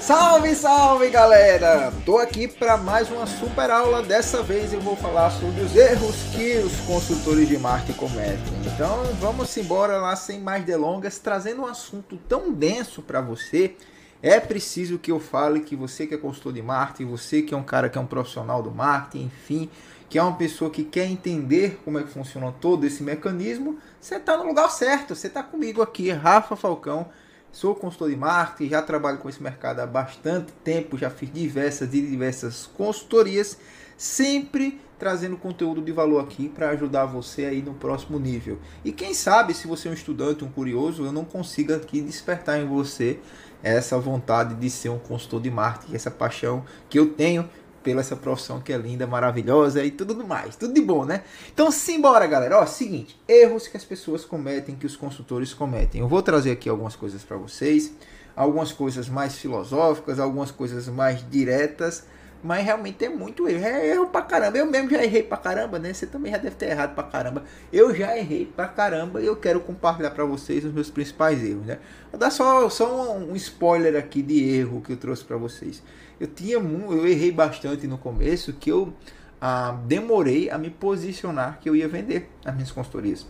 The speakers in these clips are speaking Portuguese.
Salve, salve galera! Tô aqui para mais uma super aula. Dessa vez eu vou falar sobre os erros que os consultores de marketing cometem. Então vamos embora lá sem mais delongas, trazendo um assunto tão denso para você. É preciso que eu fale que você que é consultor de marketing, você que é um cara que é um profissional do marketing, enfim, que é uma pessoa que quer entender como é que funciona todo esse mecanismo, você está no lugar certo. Você está comigo aqui, Rafa Falcão Sou consultor de marketing, já trabalho com esse mercado há bastante tempo, já fiz diversas e diversas consultorias, sempre trazendo conteúdo de valor aqui para ajudar você aí no próximo nível. E quem sabe, se você é um estudante, um curioso, eu não consiga aqui despertar em você essa vontade de ser um consultor de marketing, essa paixão que eu tenho pela essa profissão que é linda, maravilhosa e tudo mais. Tudo de bom, né? Então, simbora, galera. Ó, seguinte, erros que as pessoas cometem, que os consultores cometem. Eu vou trazer aqui algumas coisas para vocês, algumas coisas mais filosóficas, algumas coisas mais diretas, mas realmente é muito erro. É erro pra caramba. Eu mesmo já errei pra caramba, né? Você também já deve ter errado pra caramba. Eu já errei pra caramba e eu quero compartilhar para vocês os meus principais erros, né? Vou dar só, só um, um spoiler aqui de erro que eu trouxe para vocês eu tinha eu errei bastante no começo que eu ah, demorei a me posicionar que eu ia vender as minhas consultorias.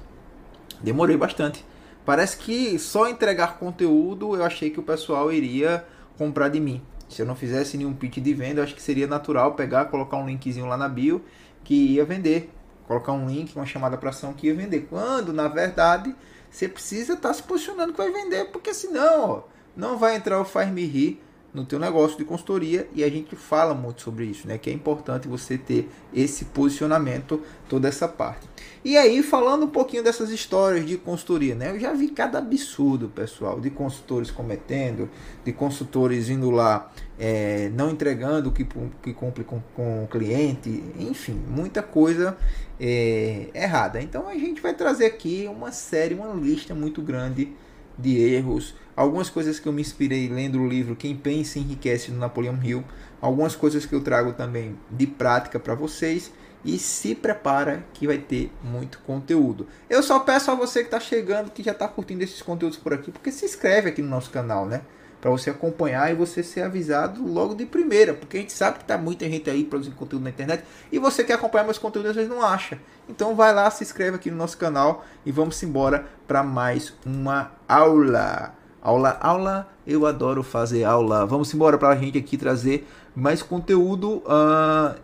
Demorei bastante. Parece que só entregar conteúdo eu achei que o pessoal iria comprar de mim. Se eu não fizesse nenhum pitch de venda, eu acho que seria natural pegar, colocar um linkzinho lá na bio que ia vender. Colocar um link, uma chamada para ação que ia vender. Quando, na verdade, você precisa estar tá se posicionando que vai vender, porque senão ó, não vai entrar o Faz Me Rir no teu negócio de consultoria e a gente fala muito sobre isso, né? Que é importante você ter esse posicionamento, toda essa parte. E aí, falando um pouquinho dessas histórias de consultoria, né? Eu já vi cada absurdo, pessoal, de consultores cometendo, de consultores indo lá é, não entregando o que, que cumpre com, com o cliente, enfim, muita coisa é, errada. Então a gente vai trazer aqui uma série, uma lista muito grande de erros, algumas coisas que eu me inspirei lendo o livro Quem Pensa Enriquece do Napoleão Hill, algumas coisas que eu trago também de prática para vocês e se prepara que vai ter muito conteúdo. Eu só peço a você que está chegando, que já está curtindo esses conteúdos por aqui, porque se inscreve aqui no nosso canal, né? para você acompanhar e você ser avisado logo de primeira, porque a gente sabe que tá muita gente aí produzindo conteúdo na internet e você quer acompanhar meus conteúdos às vezes não acha. Então vai lá, se inscreve aqui no nosso canal e vamos embora para mais uma aula. Aula, aula, eu adoro fazer aula. Vamos embora para a gente aqui trazer mais conteúdo. Uh,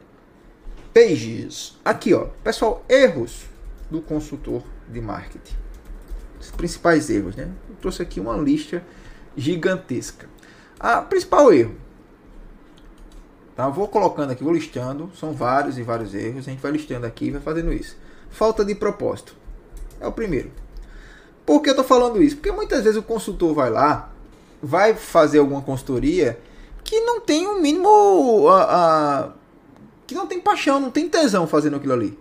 pages. Aqui, ó, pessoal, erros do consultor de marketing. Os principais erros, né? Eu trouxe aqui uma lista gigantesca. A principal erro. Tá? Vou colocando aqui, vou listando. São vários e vários erros. A gente vai listando aqui e vai fazendo isso. Falta de propósito. É o primeiro. Por que eu estou falando isso? Porque muitas vezes o consultor vai lá, vai fazer alguma consultoria que não tem o um mínimo. A, a, que não tem paixão, não tem tesão fazendo aquilo ali.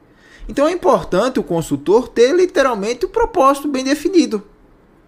Então é importante o consultor ter literalmente o propósito bem definido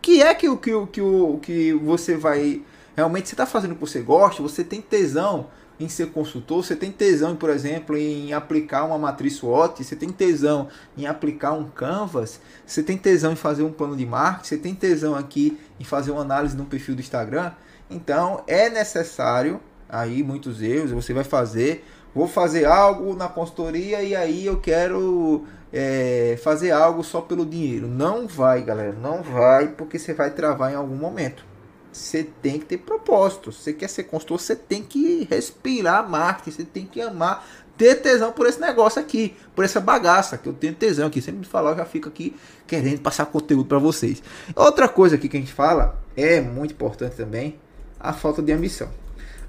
que é que o que, que, que você vai. Realmente você está fazendo o que você gosta, você tem tesão em ser consultor, você tem tesão, por exemplo, em aplicar uma matriz SWOT, você tem tesão em aplicar um Canvas, você tem tesão em fazer um plano de marketing, você tem tesão aqui em fazer uma análise no perfil do Instagram. Então é necessário, aí muitos erros, você vai fazer, vou fazer algo na consultoria e aí eu quero é, fazer algo só pelo dinheiro. Não vai, galera, não vai, porque você vai travar em algum momento. Você tem que ter propósito. Você quer ser consultor, você tem que respirar marketing, você tem que amar, ter tesão por esse negócio aqui, por essa bagaça que eu tenho tesão aqui. Sempre me falar, eu já fico aqui querendo passar conteúdo para vocês. Outra coisa aqui que a gente fala é muito importante também, a falta de ambição.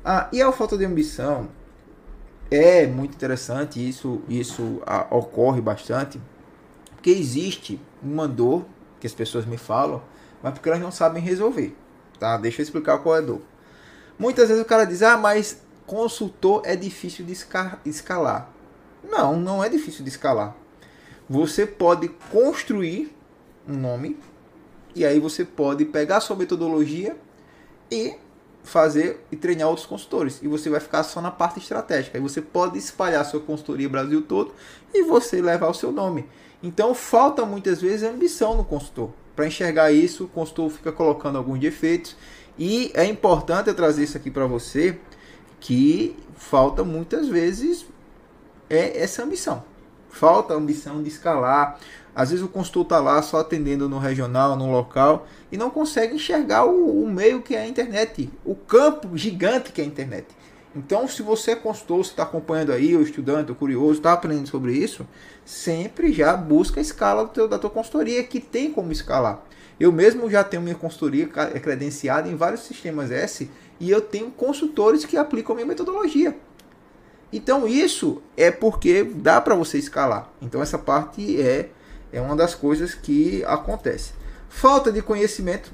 Ah, e a falta de ambição é muito interessante, isso, isso a, ocorre bastante, porque existe uma dor que as pessoas me falam, mas porque elas não sabem resolver. Tá? Deixa eu explicar qual é a dor. Muitas vezes o cara diz, ah, mas consultor é difícil de escalar. Não, não é difícil de escalar. Você pode construir um nome e aí você pode pegar a sua metodologia e fazer e treinar outros consultores. E você vai ficar só na parte estratégica. E você pode espalhar sua consultoria Brasil todo e você levar o seu nome. Então falta muitas vezes ambição no consultor. Para enxergar isso, o consultor fica colocando alguns defeitos E é importante eu trazer isso aqui para você, que falta muitas vezes é essa ambição. Falta a ambição de escalar. Às vezes o consultor está lá só atendendo no regional, no local, e não consegue enxergar o, o meio que é a internet, o campo gigante que é a internet. Então, se você é consultor, você está acompanhando aí, o estudante, o curioso, está aprendendo sobre isso, sempre já busca a escala teu, da tua consultoria, que tem como escalar. Eu mesmo já tenho minha consultoria é credenciada em vários sistemas S e eu tenho consultores que aplicam minha metodologia. Então isso é porque dá para você escalar. Então essa parte é, é uma das coisas que acontece. Falta de conhecimento.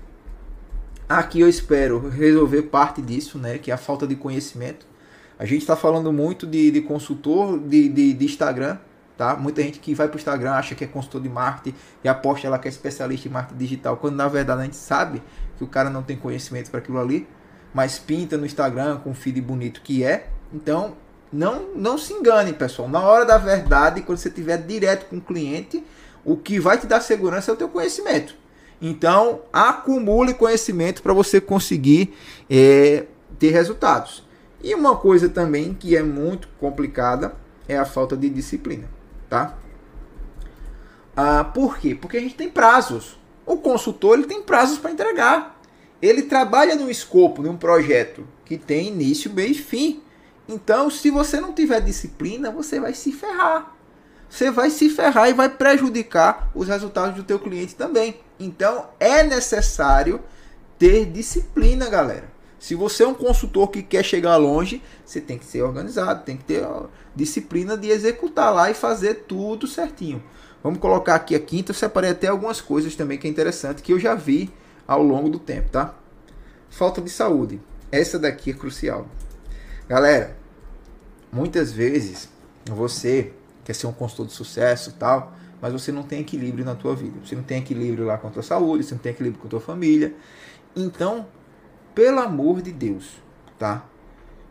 Aqui eu espero resolver parte disso, né? Que é a falta de conhecimento. A gente está falando muito de, de consultor de, de, de, Instagram, tá? Muita gente que vai para o Instagram acha que é consultor de marketing e aposta lá que é especialista em marketing digital, quando na verdade a gente sabe que o cara não tem conhecimento para aquilo ali, mas pinta no Instagram com um feed bonito que é. Então, não, não se engane, pessoal. Na hora da verdade, quando você estiver direto com o cliente, o que vai te dar segurança é o teu conhecimento. Então, acumule conhecimento para você conseguir é, ter resultados. E uma coisa também que é muito complicada é a falta de disciplina, tá? Ah, por quê? Porque a gente tem prazos. O consultor ele tem prazos para entregar. Ele trabalha no escopo de um projeto que tem início, meio e fim. Então, se você não tiver disciplina, você vai se ferrar. Você vai se ferrar e vai prejudicar os resultados do teu cliente também. Então, é necessário ter disciplina, galera. Se você é um consultor que quer chegar longe, você tem que ser organizado, tem que ter disciplina de executar lá e fazer tudo certinho. Vamos colocar aqui a quinta, eu separei até algumas coisas também que é interessante que eu já vi ao longo do tempo, tá? Falta de saúde. Essa daqui é crucial. Galera, muitas vezes você quer ser um consultor de sucesso tal, mas você não tem equilíbrio na tua vida. Você não tem equilíbrio lá com a tua saúde, você não tem equilíbrio com a tua família. Então, pelo amor de Deus, tá?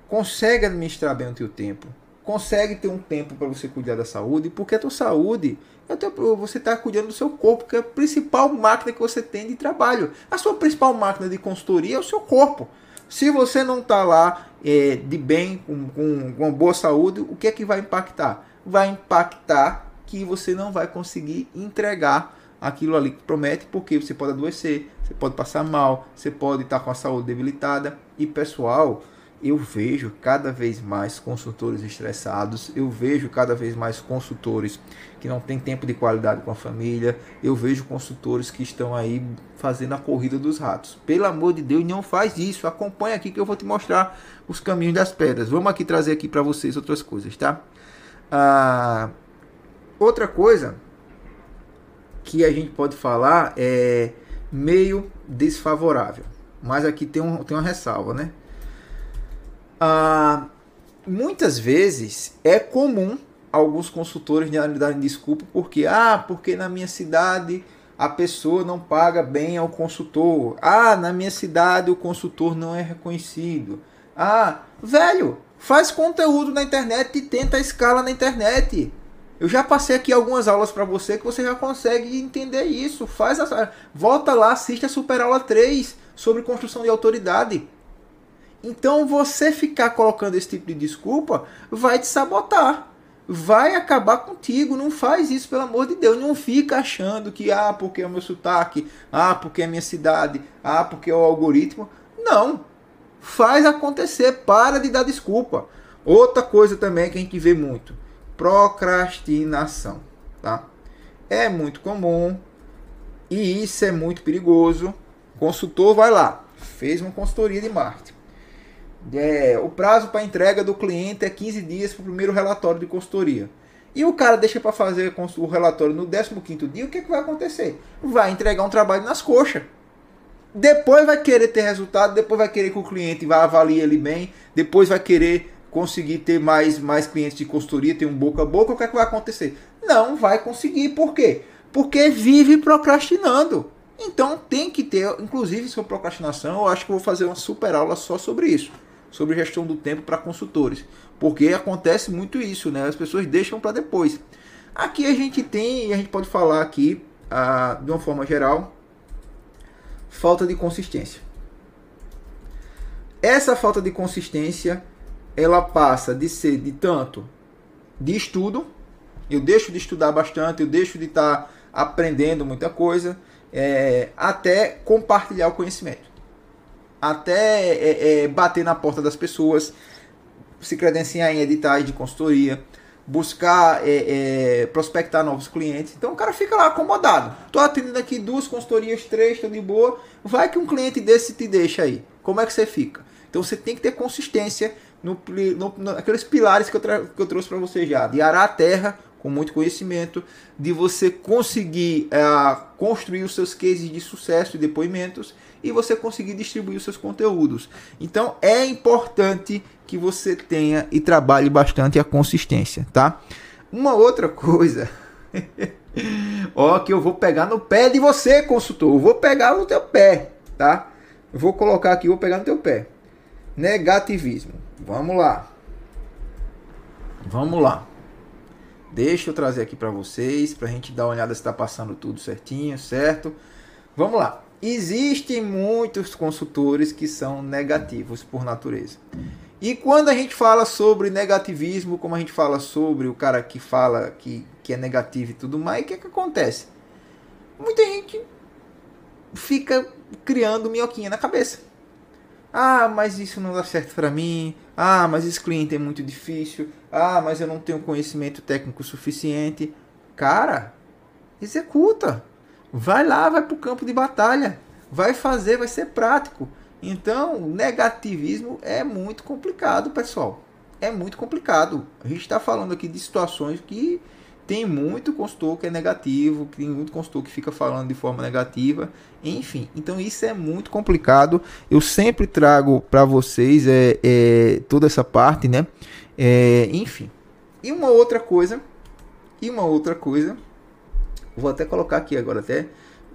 Consegue administrar bem o teu tempo. Consegue ter um tempo para você cuidar da saúde, porque a tua saúde, é teu, você está cuidando do seu corpo, que é a principal máquina que você tem de trabalho. A sua principal máquina de consultoria é o seu corpo. Se você não está lá é, de bem, com, com, com uma boa saúde, o que é que vai impactar? Vai impactar que você não vai conseguir entregar aquilo ali que promete, porque você pode adoecer, você pode passar mal, você pode estar com a saúde debilitada. E pessoal, eu vejo cada vez mais consultores estressados, eu vejo cada vez mais consultores que não têm tempo de qualidade com a família, eu vejo consultores que estão aí fazendo a corrida dos ratos. Pelo amor de Deus, não faz isso. Acompanha aqui que eu vou te mostrar os caminhos das pedras. Vamos aqui trazer aqui para vocês outras coisas, tá? Ah, outra coisa que a gente pode falar é meio desfavorável. Mas aqui tem, um, tem uma ressalva, né? Ah, muitas vezes é comum alguns consultores darem desculpa porque ah, porque na minha cidade a pessoa não paga bem ao consultor. Ah, na minha cidade o consultor não é reconhecido. Ah, velho, faz conteúdo na internet e tenta a escala na internet. Eu já passei aqui algumas aulas para você que você já consegue entender isso. Faz a... volta lá, assiste a super aula 3 sobre construção de autoridade. Então você ficar colocando esse tipo de desculpa vai te sabotar. Vai acabar contigo. Não faz isso, pelo amor de Deus. Não fica achando que, ah, porque é o meu sotaque, ah, porque é a minha cidade, ah, porque é o algoritmo. Não. Faz acontecer. Para de dar desculpa. Outra coisa também que a gente vê muito procrastinação, tá? É muito comum e isso é muito perigoso. O consultor vai lá, fez uma consultoria de marketing. É, o prazo para entrega do cliente é 15 dias para o primeiro relatório de consultoria. E o cara deixa para fazer o relatório no 15 dia, o que, é que vai acontecer? Vai entregar um trabalho nas coxas. Depois vai querer ter resultado, depois vai querer que o cliente vá avaliar ele bem, depois vai querer conseguir ter mais, mais clientes de consultoria, ter um boca a boca, o que, é que vai acontecer? Não vai conseguir. Por quê? Porque vive procrastinando. Então tem que ter, inclusive sobre procrastinação, eu acho que vou fazer uma super aula só sobre isso, sobre gestão do tempo para consultores, porque acontece muito isso, né? As pessoas deixam para depois. Aqui a gente tem, a gente pode falar aqui, ah, de uma forma geral, falta de consistência. essa falta de consistência ela passa de ser de tanto de estudo, eu deixo de estudar bastante, eu deixo de estar tá aprendendo muita coisa, é, até compartilhar o conhecimento, até é, é, bater na porta das pessoas, se credenciar em editais de consultoria, buscar é, é, prospectar novos clientes. Então o cara fica lá acomodado. Tô atendendo aqui duas consultorias, três, tô de boa. Vai que um cliente desse te deixa aí. Como é que você fica? Então você tem que ter consistência no, no, naqueles pilares que eu, que eu trouxe para você já. De arar a terra com muito conhecimento, de você conseguir é, construir os seus cases de sucesso e depoimentos e você conseguir distribuir os seus conteúdos. Então é importante que você tenha e trabalhe bastante a consistência, tá? Uma outra coisa, ó, que eu vou pegar no pé de você, consultor, eu vou pegar no teu pé, tá? Eu vou colocar aqui, vou pegar no teu pé. Negativismo. Vamos lá. Vamos lá. Deixa eu trazer aqui para vocês, para a gente dar uma olhada se está passando tudo certinho, certo? Vamos lá. Existem muitos consultores que são negativos por natureza. E quando a gente fala sobre negativismo, como a gente fala sobre o cara que fala que, que é negativo e tudo mais, o que, é que acontece? Muita gente fica criando minhoquinha na cabeça. Ah, mas isso não dá certo para mim. Ah, mas esse cliente é muito difícil. Ah, mas eu não tenho conhecimento técnico suficiente. Cara, executa. Vai lá, vai pro campo de batalha. Vai fazer, vai ser prático. Então, negativismo é muito complicado, pessoal. É muito complicado. A gente está falando aqui de situações que tem muito consultor que é negativo, tem muito consultor que fica falando de forma negativa, enfim. Então isso é muito complicado. Eu sempre trago para vocês é, é, toda essa parte, né? É, enfim. E uma outra coisa, e uma outra coisa, vou até colocar aqui agora até.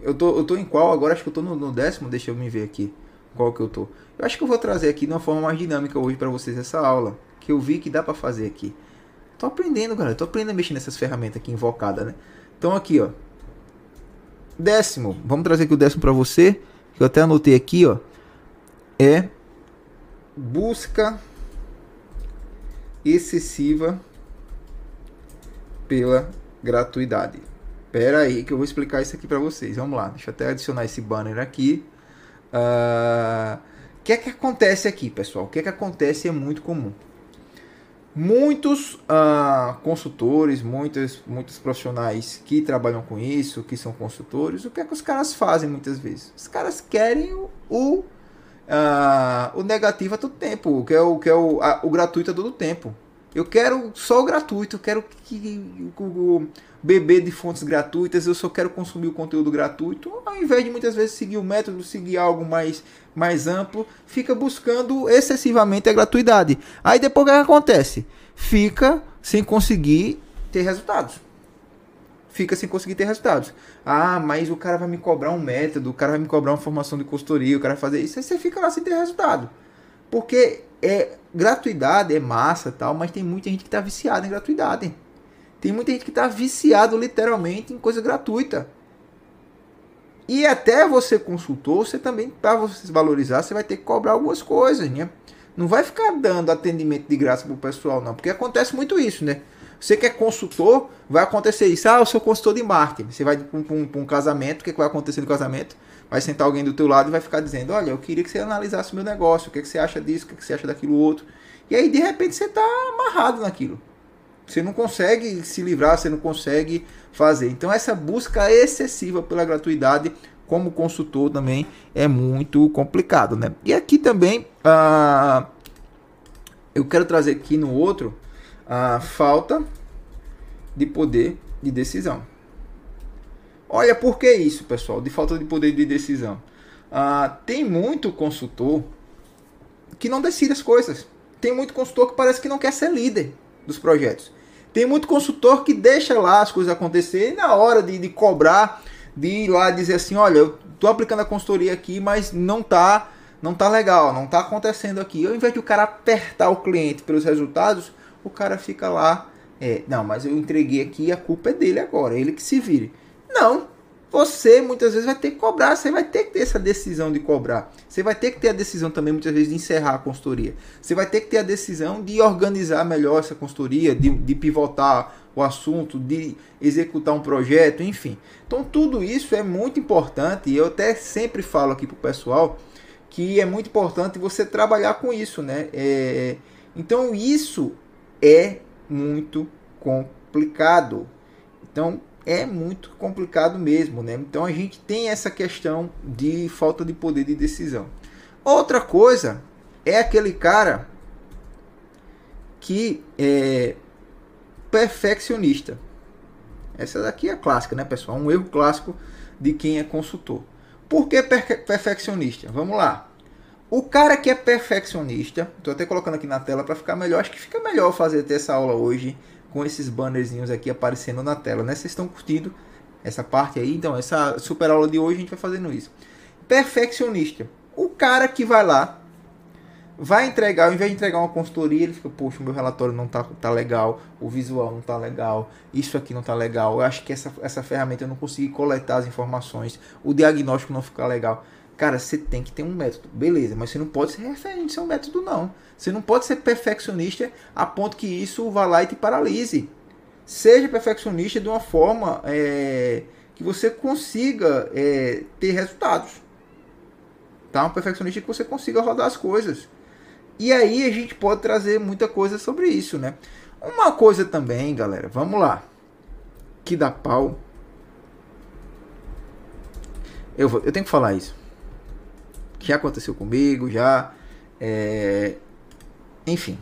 Eu tô, eu tô em qual agora? Acho que eu tô no, no décimo. Deixa eu me ver aqui qual que eu tô. Eu acho que eu vou trazer aqui de uma forma mais dinâmica hoje para vocês essa aula que eu vi que dá para fazer aqui. Tô aprendendo, galera. Tô aprendendo a mexer nessas ferramentas aqui invocadas, né? Então aqui, ó. Décimo. Vamos trazer aqui o décimo para você. Que eu até anotei aqui, ó. É busca excessiva pela gratuidade. Pera aí que eu vou explicar isso aqui para vocês. Vamos lá. Deixa eu até adicionar esse banner aqui. Uh, o que é que acontece aqui, pessoal? O que é que acontece é muito comum. Muitos uh, consultores, muitos, muitos profissionais que trabalham com isso, que são consultores, o que é que os caras fazem muitas vezes? Os caras querem o, o, uh, o negativo a todo tempo, que é o, que é o, a, o gratuito a todo tempo. Eu quero só o gratuito, eu quero que, o, o beber de fontes gratuitas, eu só quero consumir o conteúdo gratuito, ao invés de muitas vezes seguir o método, seguir algo mais, mais amplo, fica buscando excessivamente a gratuidade. Aí depois o que acontece? Fica sem conseguir ter resultados. Fica sem conseguir ter resultados. Ah, mas o cara vai me cobrar um método, o cara vai me cobrar uma formação de consultoria, o cara vai fazer isso, aí você fica lá sem ter resultado. Porque é gratuidade, é massa tal, mas tem muita gente que está viciada em gratuidade. Tem muita gente que está viciado literalmente em coisa gratuita. E até você consultor, você também, para você se valorizar, você vai ter que cobrar algumas coisas, né? Não vai ficar dando atendimento de graça pro pessoal, não. Porque acontece muito isso, né? Você que é consultor, vai acontecer isso. Ah, eu sou consultor de marketing. Você vai para um, um, casamento, o que, é que vai acontecer no casamento? vai sentar alguém do teu lado e vai ficar dizendo, olha, eu queria que você analisasse o meu negócio, o que, é que você acha disso, o que, é que você acha daquilo outro. E aí, de repente, você está amarrado naquilo. Você não consegue se livrar, você não consegue fazer. Então, essa busca excessiva pela gratuidade, como consultor, também é muito complicado. Né? E aqui também, ah, eu quero trazer aqui no outro a falta de poder de decisão. Olha por que isso, pessoal, de falta de poder de decisão. Ah, tem muito consultor que não decide as coisas. Tem muito consultor que parece que não quer ser líder dos projetos. Tem muito consultor que deixa lá as coisas acontecerem na hora de, de cobrar, de ir lá dizer assim, olha, eu tô aplicando a consultoria aqui, mas não tá, não tá legal, não tá acontecendo aqui. Ao invés de o cara apertar o cliente pelos resultados, o cara fica lá, é, não, mas eu entreguei aqui, a culpa é dele agora, é ele que se vire. Não, você muitas vezes vai ter que cobrar, você vai ter que ter essa decisão de cobrar. Você vai ter que ter a decisão também muitas vezes de encerrar a consultoria. Você vai ter que ter a decisão de organizar melhor essa consultoria, de, de pivotar o assunto, de executar um projeto, enfim. Então tudo isso é muito importante e eu até sempre falo aqui para o pessoal que é muito importante você trabalhar com isso, né? É, então isso é muito complicado. Então é muito complicado mesmo, né? Então a gente tem essa questão de falta de poder de decisão. Outra coisa é aquele cara que é perfeccionista. Essa daqui é clássica, né, pessoal? Um erro clássico de quem é consultor. Por que perfeccionista? Vamos lá. O cara que é perfeccionista, estou até colocando aqui na tela para ficar melhor. Acho que fica melhor fazer até essa aula hoje com esses bannerzinhos aqui aparecendo na tela, né? Vocês estão curtindo essa parte aí? Então, essa super aula de hoje a gente vai fazendo isso. Perfeccionista. O cara que vai lá, vai entregar, ao invés de entregar uma consultoria, ele fica, poxa, meu relatório não tá, tá legal, o visual não tá legal, isso aqui não tá legal, eu acho que essa, essa ferramenta eu não consegui coletar as informações, o diagnóstico não fica legal. Cara, você tem que ter um método, beleza, mas você não pode ser referente seu método, não. Você não pode ser perfeccionista a ponto que isso vá lá e te paralise. Seja perfeccionista de uma forma é, que você consiga é, ter resultados. Tá? Um perfeccionista que você consiga rodar as coisas. E aí a gente pode trazer muita coisa sobre isso, né? Uma coisa também, galera, vamos lá. Que dá pau. Eu, vou, eu tenho que falar isso já aconteceu comigo, já. É... Enfim.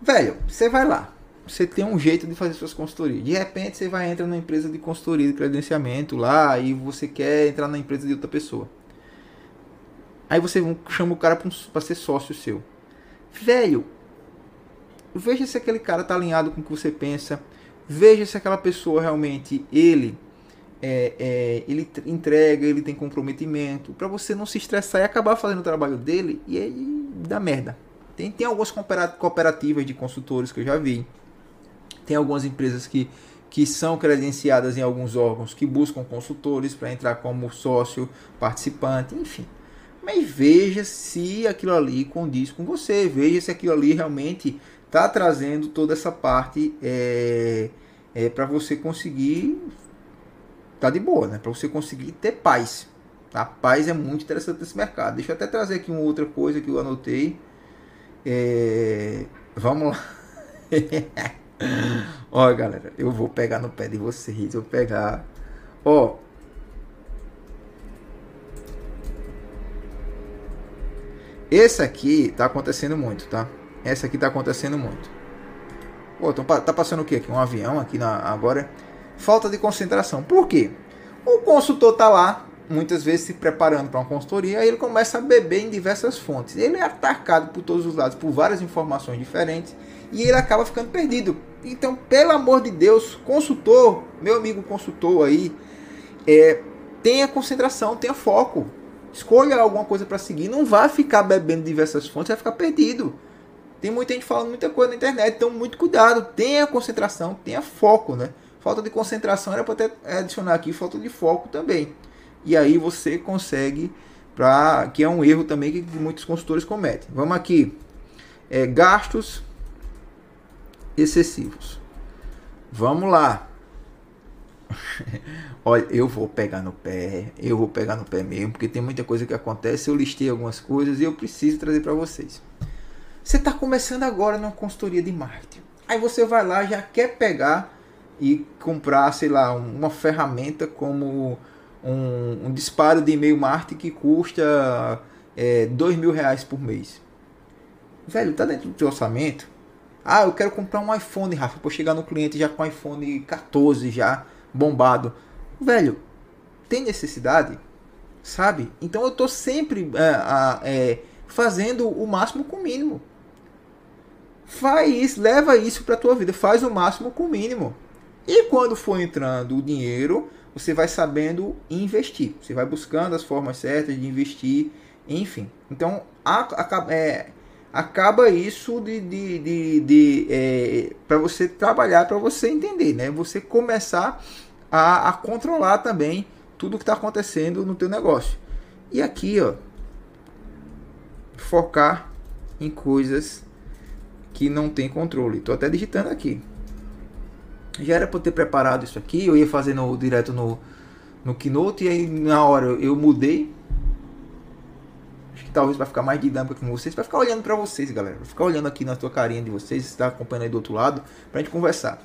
Velho, você vai lá. Você tem um jeito de fazer suas consultorias. De repente você vai entrar na empresa de consultoria de credenciamento lá e você quer entrar na empresa de outra pessoa. Aí você chama o cara para ser sócio seu. Velho, veja se aquele cara tá alinhado com o que você pensa. Veja se aquela pessoa realmente ele é, é, ele entrega, ele tem comprometimento, para você não se estressar e acabar fazendo o trabalho dele e aí dá merda. Tem, tem algumas cooperativas de consultores que eu já vi, tem algumas empresas que, que são credenciadas em alguns órgãos que buscam consultores para entrar como sócio, participante, enfim. Mas veja se aquilo ali condiz com você, veja se aquilo ali realmente está trazendo toda essa parte é, é para você conseguir tá de boa, né? Para você conseguir ter paz. A paz é muito interessante nesse mercado. Deixa eu até trazer aqui uma outra coisa que eu anotei. É... Vamos lá. Ó, galera, eu vou pegar no pé de vocês. Eu vou pegar. Ó. Esse aqui tá acontecendo muito, tá? Essa aqui tá acontecendo muito. Pô, tá passando o que aqui? Um avião aqui na agora falta de concentração. Por quê? O consultor está lá, muitas vezes se preparando para uma consultoria, aí ele começa a beber em diversas fontes. Ele é atacado por todos os lados, por várias informações diferentes, e ele acaba ficando perdido. Então, pelo amor de Deus, consultor, meu amigo consultor aí, é, tenha concentração, tenha foco. Escolha alguma coisa para seguir. Não vá ficar bebendo diversas fontes, vai ficar perdido. Tem muita gente falando muita coisa na internet, então muito cuidado. Tenha concentração, tenha foco, né? Falta de concentração era para adicionar aqui falta de foco também. E aí você consegue para que é um erro também que muitos consultores cometem. Vamos aqui. É, gastos excessivos. Vamos lá. Olha, eu vou pegar no pé, eu vou pegar no pé mesmo, porque tem muita coisa que acontece. Eu listei algumas coisas e eu preciso trazer para vocês. Você está começando agora numa consultoria de marketing. Aí você vai lá já quer pegar e comprar, sei lá, uma ferramenta como um, um disparo de e-mail marketing que custa é, dois mil reais por mês. Velho, tá dentro do teu orçamento? Ah, eu quero comprar um iPhone, Rafa, para chegar no cliente já com iPhone 14 já bombado. Velho, tem necessidade? Sabe? Então eu tô sempre é, é, fazendo o máximo com o mínimo. Faz isso, leva isso para tua vida, faz o máximo com o mínimo. E quando for entrando o dinheiro, você vai sabendo investir. Você vai buscando as formas certas de investir, enfim. Então, acaba, é, acaba isso de, de, de, de é, para você trabalhar, para você entender, né? Você começar a, a controlar também tudo que está acontecendo no teu negócio. E aqui, ó, focar em coisas que não tem controle. Estou até digitando aqui. Já era para ter preparado isso aqui, eu ia fazer no, direto no, no Keynote e aí na hora eu mudei. Acho que talvez vai ficar mais dinâmico com vocês, vai ficar olhando para vocês, galera. Vai ficar olhando aqui na tua carinha de vocês, está acompanhando aí do outro lado, pra gente conversar.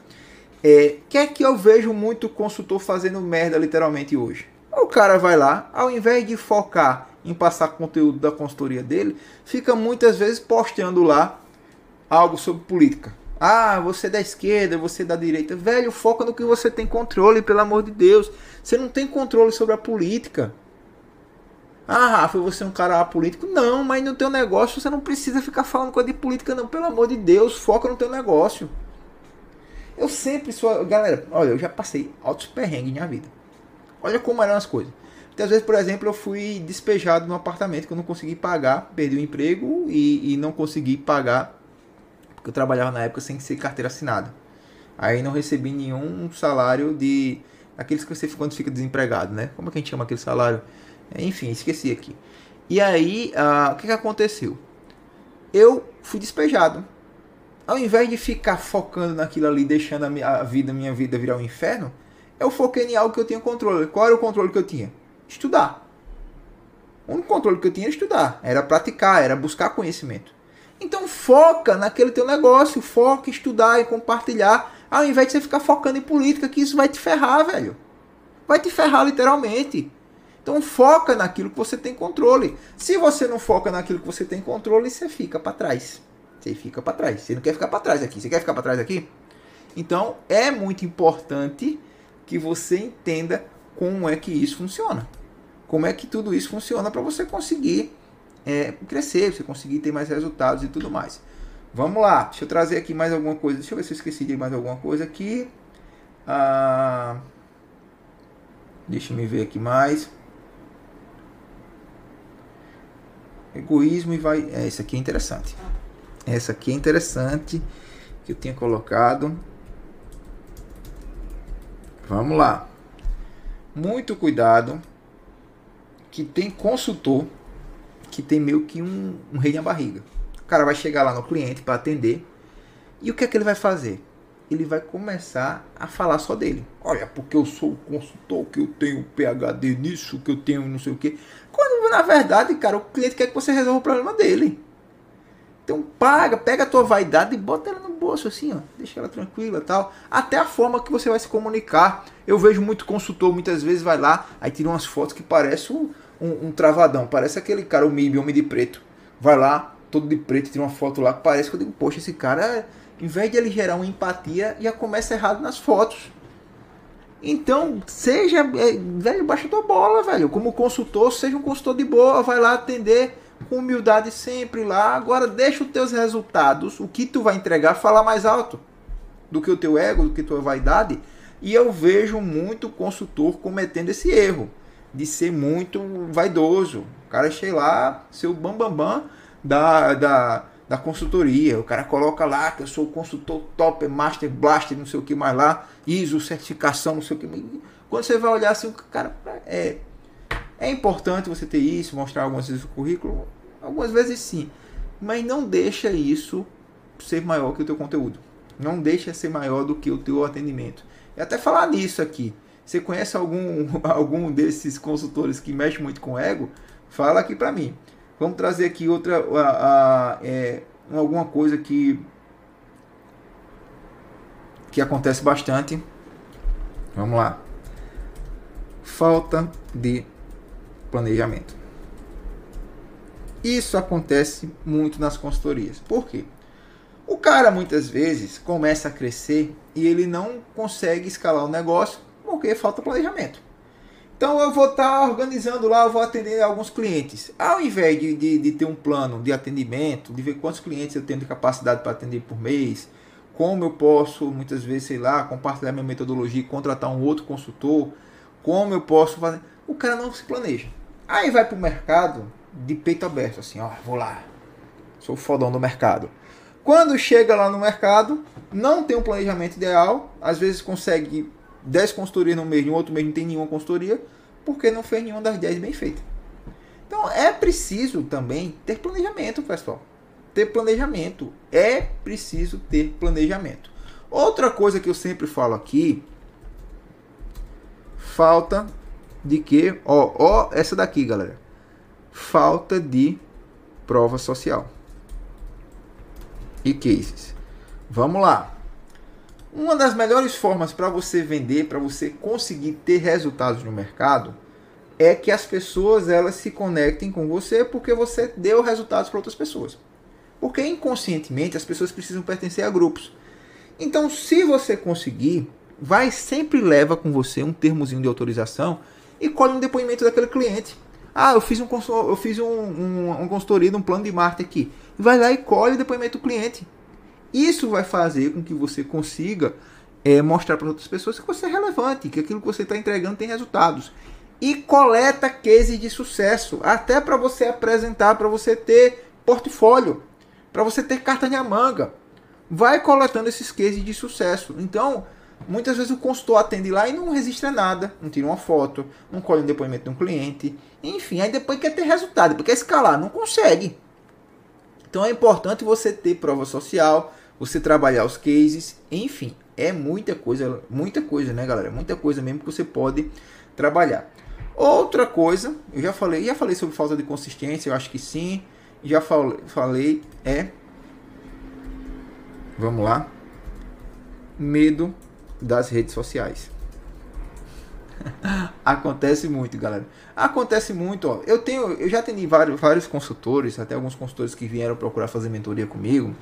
É, que é que eu vejo muito consultor fazendo merda literalmente hoje? O cara vai lá, ao invés de focar em passar conteúdo da consultoria dele, fica muitas vezes postando lá algo sobre política. Ah, você é da esquerda, você é da direita. Velho, foca no que você tem controle, pelo amor de Deus. Você não tem controle sobre a política. Ah, Rafa, você é um cara político? Não, mas no teu negócio você não precisa ficar falando coisa de política, não. Pelo amor de Deus, foca no teu negócio. Eu sempre sou. Galera, olha, eu já passei altos perrengues na vida. Olha como eram as coisas. Muitas vezes, por exemplo, eu fui despejado num apartamento que eu não consegui pagar, perdi o emprego e, e não consegui pagar, porque eu trabalhava na época sem ser carteira assinada. Aí não recebi nenhum salário de. aqueles que você quando fica desempregado, né? Como é que a gente chama aquele salário? Enfim, esqueci aqui. E aí, uh, o que, que aconteceu? Eu fui despejado ao invés de ficar focando naquilo ali, deixando a, minha, vida, minha vida virar um inferno, eu foquei em algo que eu tinha controle. Qual era o controle que eu tinha? Estudar. O único controle que eu tinha era estudar, era praticar, era buscar conhecimento. Então foca naquele teu negócio, foca em estudar e compartilhar, ao invés de você ficar focando em política, que isso vai te ferrar, velho. Vai te ferrar literalmente. Então foca naquilo que você tem controle. Se você não foca naquilo que você tem controle, você fica para trás. Você fica para trás. Você não quer ficar para trás aqui. Você quer ficar para trás aqui? Então é muito importante que você entenda como é que isso funciona. Como é que tudo isso funciona para você conseguir é, crescer, você conseguir ter mais resultados e tudo mais. Vamos lá, deixa eu trazer aqui mais alguma coisa. Deixa eu ver se eu esqueci de mais alguma coisa aqui. Ah, deixa eu ver aqui mais. Egoísmo e vai. É, isso aqui é interessante. Essa aqui é interessante que eu tinha colocado. Vamos lá. Muito cuidado que tem consultor que tem meio que um, um rei na barriga. O cara vai chegar lá no cliente para atender e o que é que ele vai fazer? Ele vai começar a falar só dele. Olha, porque eu sou o consultor, que eu tenho PhD nisso, que eu tenho não sei o que. Quando na verdade, cara, o cliente quer que você resolva o problema dele. Então paga, pega a tua vaidade e bota ela no bolso assim, ó, deixa ela tranquila tal. Até a forma que você vai se comunicar. Eu vejo muito consultor, muitas vezes vai lá, aí tira umas fotos que parece um, um, um travadão, parece aquele cara, o MIB, homem de preto. Vai lá, todo de preto, tira uma foto lá parece que eu digo, poxa, esse cara, em vez de ele gerar uma empatia, já começa errado nas fotos. Então, seja, é, velho, baixa tua bola, velho. Como consultor, seja um consultor de boa, vai lá atender com humildade sempre lá. Agora deixa os teus resultados, o que tu vai entregar, falar mais alto do que o teu ego, do que tua vaidade. E eu vejo muito consultor cometendo esse erro de ser muito vaidoso. O cara chega lá, seu bambambam bam, bam da, da, da consultoria. O cara coloca lá que eu sou consultor top, master, blaster, não sei o que mais lá, ISO, certificação, não sei o que. Quando você vai olhar assim, o cara é é importante você ter isso, mostrar algumas vezes o currículo, algumas vezes sim, mas não deixa isso ser maior que o teu conteúdo. Não deixa ser maior do que o teu atendimento. E até falar nisso aqui. Você conhece algum, algum desses consultores que mexe muito com ego? Fala aqui para mim. Vamos trazer aqui outra a, a, é, alguma coisa que que acontece bastante. Vamos lá. Falta de planejamento. Isso acontece muito nas consultorias. Por quê? O cara muitas vezes começa a crescer e ele não consegue escalar o negócio porque falta planejamento. Então eu vou estar tá organizando lá, eu vou atender alguns clientes. Ao invés de, de, de, ter um plano de atendimento, de ver quantos clientes eu tenho de capacidade para atender por mês, como eu posso, muitas vezes, sei lá, compartilhar minha metodologia e contratar um outro consultor, como eu posso fazer. O cara não se planeja. Aí vai pro mercado de peito aberto, assim, ó, vou lá. Sou o fodão do mercado. Quando chega lá no mercado, não tem um planejamento ideal, às vezes consegue 10 consultorias no mês, no outro mês não tem nenhuma consultoria, porque não fez nenhuma das 10 bem feita. Então é preciso também ter planejamento, pessoal. Ter planejamento. É preciso ter planejamento. Outra coisa que eu sempre falo aqui, falta de que, ó, ó, essa daqui, galera. Falta de prova social e cases. Vamos lá. Uma das melhores formas para você vender, para você conseguir ter resultados no mercado, é que as pessoas elas se conectem com você porque você deu resultados para outras pessoas. Porque inconscientemente as pessoas precisam pertencer a grupos. Então, se você conseguir, vai sempre leva com você um termozinho de autorização e colhe um depoimento daquele cliente. Ah, eu fiz um eu fiz um, um, um consultoria, um plano de marketing aqui. Vai lá e colhe o depoimento do cliente. Isso vai fazer com que você consiga é, mostrar para outras pessoas que você é relevante, que aquilo que você está entregando tem resultados. E coleta cases de sucesso, até para você apresentar, para você ter portfólio, para você ter carta de manga. Vai coletando esses cases de sucesso. Então, muitas vezes o consultor atende lá e não registra nada, não tira uma foto, não colhe um depoimento de um cliente. Enfim, aí depois quer ter resultado, depois quer escalar, não consegue. Então é importante você ter prova social, você trabalhar os cases, enfim, é muita coisa, muita coisa, né, galera? Muita coisa mesmo que você pode trabalhar. Outra coisa, eu já falei, já falei sobre falta de consistência, eu acho que sim. Já falei, falei é Vamos lá. Medo das redes sociais. Acontece muito, galera. Acontece muito, ó. Eu tenho, eu já atendi vários, vários consultores, até alguns consultores que vieram procurar fazer mentoria comigo.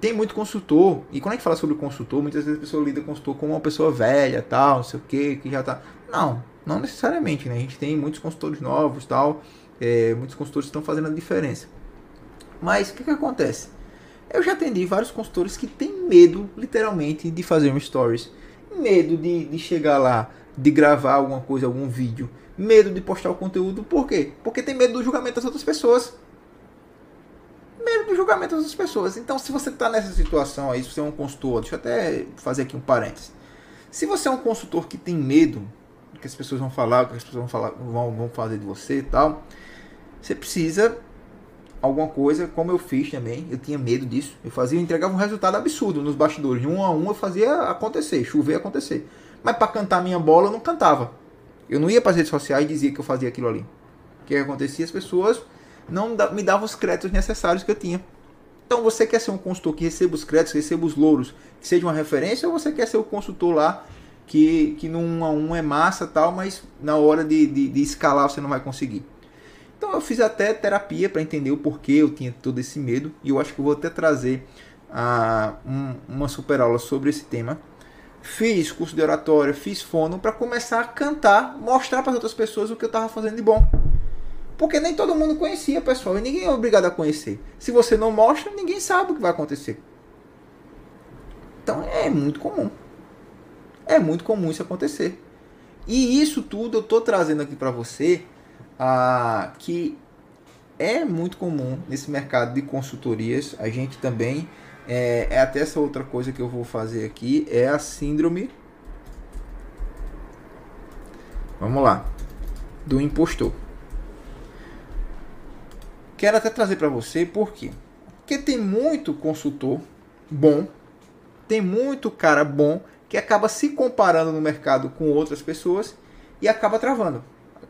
Tem muito consultor, e quando a gente fala sobre consultor, muitas vezes a pessoa lida consultor como uma pessoa velha, tal, não sei o que, que já tá. Não, não necessariamente, né? A gente tem muitos consultores novos, tal, é, muitos consultores estão fazendo a diferença. Mas o que, que acontece? Eu já atendi vários consultores que têm medo, literalmente, de fazer um stories. Medo de, de chegar lá, de gravar alguma coisa, algum vídeo. Medo de postar o conteúdo. Por quê? Porque tem medo do julgamento das outras pessoas. Medo do julgamento das pessoas. Então, se você está nessa situação aí, se você é um consultor, deixa eu até fazer aqui um parênteses. Se você é um consultor que tem medo do que as pessoas vão falar, o que as pessoas vão, falar, vão, vão fazer de você e tal, você precisa alguma coisa, como eu fiz também, eu tinha medo disso. Eu fazia, eu entregava um resultado absurdo nos bastidores. De um a um eu fazia acontecer, chover acontecer. Mas para cantar minha bola eu não cantava. Eu não ia para as redes sociais e dizia que eu fazia aquilo ali. O que acontecia? As pessoas não me davam os créditos necessários que eu tinha. Então você quer ser um consultor que receba os créditos, receba os louros, que seja uma referência, ou você quer ser o consultor lá que, que no 1 a 1 é massa tal, mas na hora de, de, de escalar você não vai conseguir. Então eu fiz até terapia para entender o porquê eu tinha todo esse medo e eu acho que eu vou até trazer uh, um, uma super aula sobre esse tema. Fiz curso de oratória, fiz fono para começar a cantar, mostrar para outras pessoas o que eu estava fazendo de bom. Porque nem todo mundo conhecia, pessoal, e ninguém é obrigado a conhecer. Se você não mostra, ninguém sabe o que vai acontecer. Então é muito comum. É muito comum isso acontecer. E isso tudo eu estou trazendo aqui para você ah, que é muito comum nesse mercado de consultorias. A gente também é, é, até essa outra coisa que eu vou fazer aqui é a síndrome. Vamos lá, do impostor. Quero até trazer para você por quê? Porque tem muito consultor bom, tem muito cara bom que acaba se comparando no mercado com outras pessoas e acaba travando.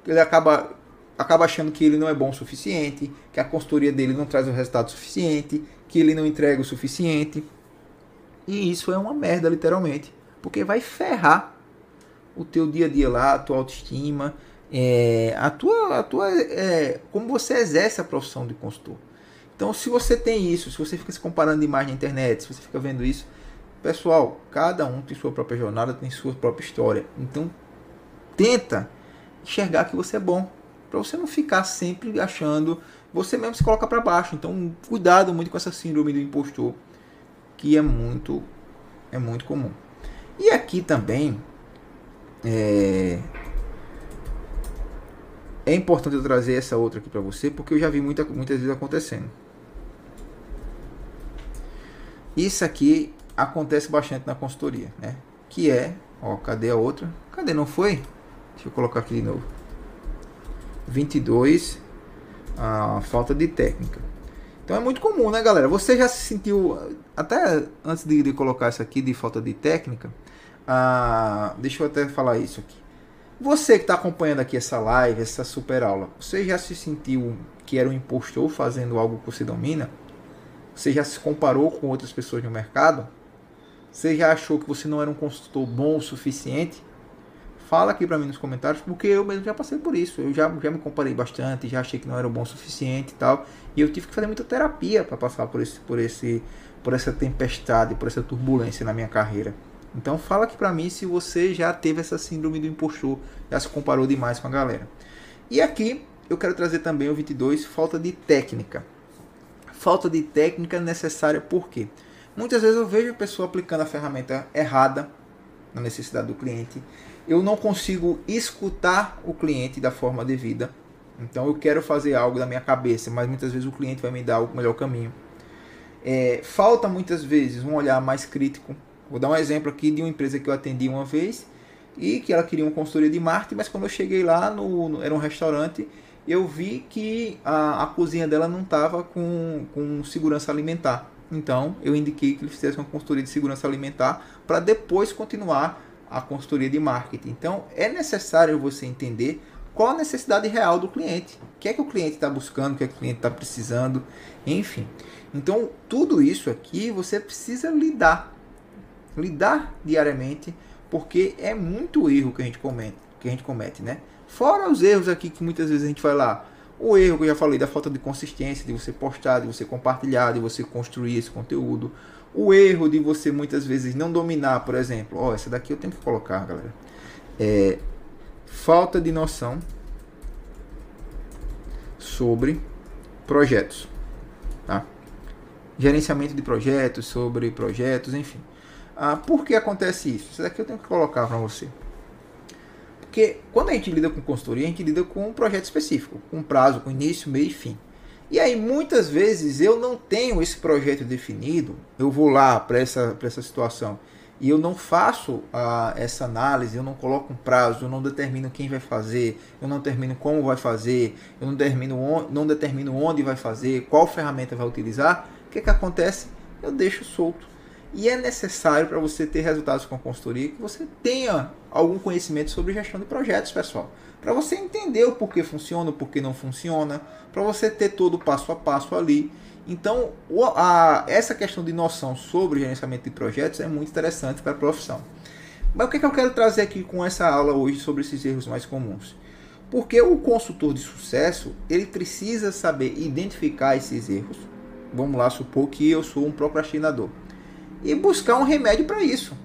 Ele acaba acaba achando que ele não é bom o suficiente, que a consultoria dele não traz o resultado suficiente, que ele não entrega o suficiente. E isso é uma merda, literalmente. Porque vai ferrar o teu dia a dia lá, a tua autoestima, é, a tua, a tua, é, como você exerce a profissão de consultor. Então, se você tem isso, se você fica se comparando demais na internet, se você fica vendo isso, pessoal, cada um tem sua própria jornada, tem sua própria história. Então, tenta enxergar que você é bom, para você não ficar sempre achando, você mesmo se coloca para baixo. Então, cuidado muito com essa síndrome do impostor, que é muito é muito comum. E aqui também é, é importante eu trazer essa outra aqui para você, porque eu já vi muita, muitas vezes acontecendo. Isso aqui acontece bastante na consultoria, né? Que é Ó, cadê a outra? Cadê? Não foi? Deixa eu colocar aqui de novo. 22. A falta de técnica. Então é muito comum, né, galera? Você já se sentiu, até antes de, de colocar isso aqui de falta de técnica, ah, deixa eu até falar isso aqui. Você que está acompanhando aqui essa live, essa super aula, você já se sentiu que era um impostor fazendo algo que você domina? Você já se comparou com outras pessoas no mercado? Você já achou que você não era um consultor bom o suficiente? Fala aqui para mim nos comentários, porque eu mesmo já passei por isso. Eu já, já me comparei bastante, já achei que não era bom o suficiente e tal. E eu tive que fazer muita terapia para passar por esse, por esse, por essa tempestade, por essa turbulência na minha carreira. Então fala aqui para mim se você já teve essa síndrome do impostor, já se comparou demais com a galera. E aqui eu quero trazer também o 22, falta de técnica. Falta de técnica necessária por quê? Muitas vezes eu vejo a pessoa aplicando a ferramenta errada na necessidade do cliente. Eu não consigo escutar o cliente da forma devida. Então eu quero fazer algo da minha cabeça, mas muitas vezes o cliente vai me dar o melhor caminho. É, falta muitas vezes um olhar mais crítico Vou dar um exemplo aqui de uma empresa que eu atendi uma vez e que ela queria uma consultoria de marketing, mas quando eu cheguei lá, no, no era um restaurante, eu vi que a, a cozinha dela não estava com, com segurança alimentar. Então eu indiquei que ele fizesse uma consultoria de segurança alimentar para depois continuar a consultoria de marketing. Então é necessário você entender qual a necessidade real do cliente, o que é que o cliente está buscando, o que é que o cliente está precisando, enfim. Então tudo isso aqui você precisa lidar lidar diariamente, porque é muito erro que a gente comete, que a gente comete, né? Fora os erros aqui que muitas vezes a gente vai lá, o erro que eu já falei da falta de consistência, de você postar, de você compartilhar, de você construir esse conteúdo, o erro de você muitas vezes não dominar, por exemplo, ó, oh, essa daqui eu tenho que colocar, galera. É falta de noção sobre projetos, tá? Gerenciamento de projetos, sobre projetos, enfim. Ah, por que acontece isso? Isso daqui eu tenho que colocar para você. Porque quando a gente lida com consultoria, a gente lida com um projeto específico, com prazo, com início, meio e fim. E aí muitas vezes eu não tenho esse projeto definido, eu vou lá para essa, essa situação e eu não faço ah, essa análise, eu não coloco um prazo, eu não determino quem vai fazer, eu não determino como vai fazer, eu não determino onde, não determino onde vai fazer, qual ferramenta vai utilizar, o que, que acontece? Eu deixo solto. E é necessário para você ter resultados com a consultoria que você tenha algum conhecimento sobre gestão de projetos, pessoal. Para você entender o porquê funciona, o porquê não funciona, para você ter todo o passo a passo ali. Então, a, essa questão de noção sobre gerenciamento de projetos é muito interessante para a profissão. Mas o que, é que eu quero trazer aqui com essa aula hoje sobre esses erros mais comuns? Porque o consultor de sucesso, ele precisa saber identificar esses erros. Vamos lá supor que eu sou um procrastinador e buscar um remédio para isso.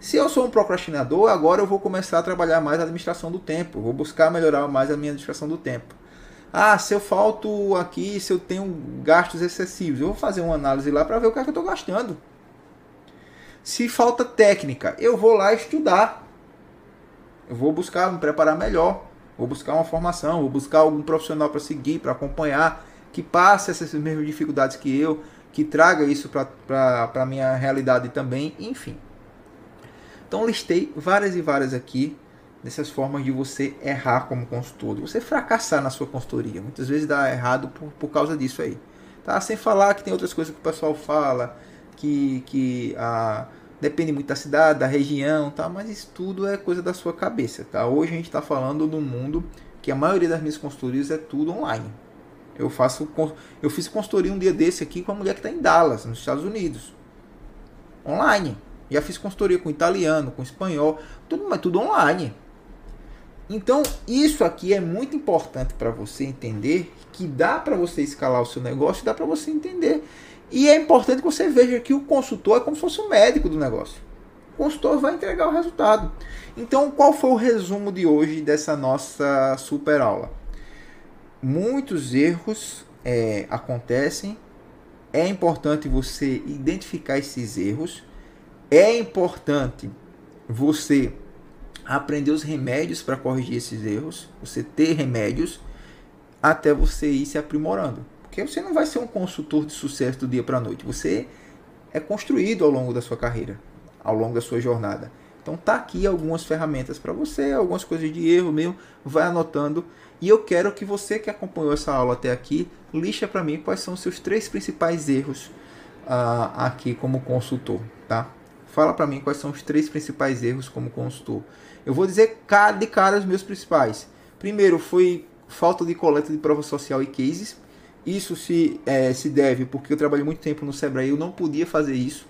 Se eu sou um procrastinador, agora eu vou começar a trabalhar mais a administração do tempo, vou buscar melhorar mais a minha administração do tempo. Ah, se eu falto aqui, se eu tenho gastos excessivos, eu vou fazer uma análise lá para ver o que é que eu estou gastando. Se falta técnica, eu vou lá estudar. Eu vou buscar me preparar melhor, vou buscar uma formação, vou buscar algum profissional para seguir, para acompanhar, que passe essas mesmas dificuldades que eu, que traga isso para a minha realidade também, enfim. Então listei várias e várias aqui dessas formas de você errar como consultor, de você fracassar na sua consultoria. Muitas vezes dá errado por, por causa disso aí. Tá? Sem falar que tem outras coisas que o pessoal fala, que, que ah, depende muito da cidade, da região, tá? mas isso tudo é coisa da sua cabeça. Tá? Hoje a gente está falando no mundo que a maioria das minhas consultorias é tudo online. Eu faço eu fiz consultoria um dia desse aqui com uma mulher que está em Dallas, nos Estados Unidos. Online. Já fiz consultoria com italiano, com espanhol, tudo, mas tudo online. Então, isso aqui é muito importante para você entender que dá para você escalar o seu negócio, dá para você entender. E é importante que você veja que o consultor é como se fosse o médico do negócio. O consultor vai entregar o resultado. Então, qual foi o resumo de hoje dessa nossa super aula? Muitos erros é, acontecem. É importante você identificar esses erros. É importante você aprender os remédios para corrigir esses erros. Você ter remédios até você ir se aprimorando. Porque você não vai ser um consultor de sucesso do dia para a noite. Você é construído ao longo da sua carreira, ao longo da sua jornada. Então tá aqui algumas ferramentas para você, algumas coisas de erro mesmo, vai anotando. E eu quero que você que acompanhou essa aula até aqui, lixa para mim quais são os seus três principais erros uh, aqui como consultor, tá? Fala para mim quais são os três principais erros como consultor. Eu vou dizer de cara os meus principais. Primeiro foi falta de coleta de prova social e cases. Isso se, é, se deve porque eu trabalhei muito tempo no Sebrae, eu não podia fazer isso,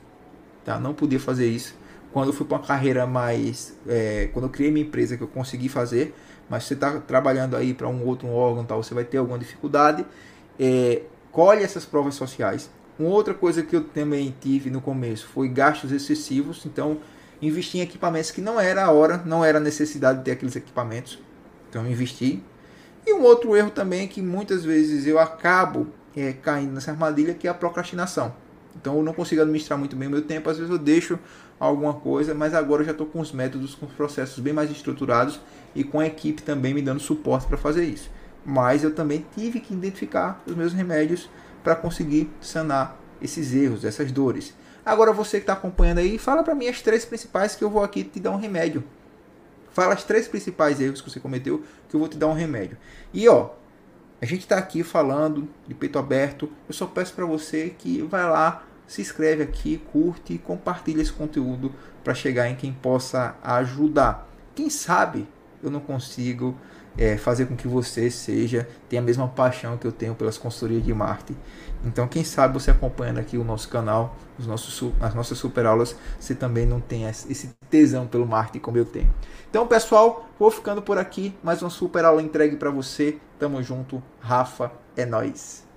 tá? Não podia fazer isso quando eu fui para uma carreira mais. É, quando eu criei minha empresa, que eu consegui fazer, mas você está trabalhando aí para um outro órgão, tal, você vai ter alguma dificuldade. É, colhe essas provas sociais. Uma outra coisa que eu também tive no começo foi gastos excessivos, então investi em equipamentos que não era a hora, não era a necessidade de ter aqueles equipamentos. Então investi. E um outro erro também é que muitas vezes eu acabo é, caindo nessa armadilha que é a procrastinação. Então eu não consigo administrar muito bem o meu tempo, às vezes eu deixo alguma coisa, mas agora eu já estou com os métodos, com os processos bem mais estruturados e com a equipe também me dando suporte para fazer isso. Mas eu também tive que identificar os meus remédios para conseguir sanar esses erros, essas dores. Agora você que está acompanhando aí, fala para mim as três principais que eu vou aqui te dar um remédio. Fala as três principais erros que você cometeu que eu vou te dar um remédio. E ó, a gente está aqui falando de peito aberto. Eu só peço para você que vai lá se inscreve aqui, curte e compartilha esse conteúdo para chegar em quem possa ajudar. Quem sabe eu não consigo é, fazer com que você seja tenha a mesma paixão que eu tenho pelas consultorias de marketing. Então, quem sabe você acompanhando aqui o nosso canal, os nossos, as nossas super aulas, você também não tem esse tesão pelo marketing como eu tenho. Então, pessoal, vou ficando por aqui. Mais uma super aula entregue para você. Tamo junto. Rafa, é nós.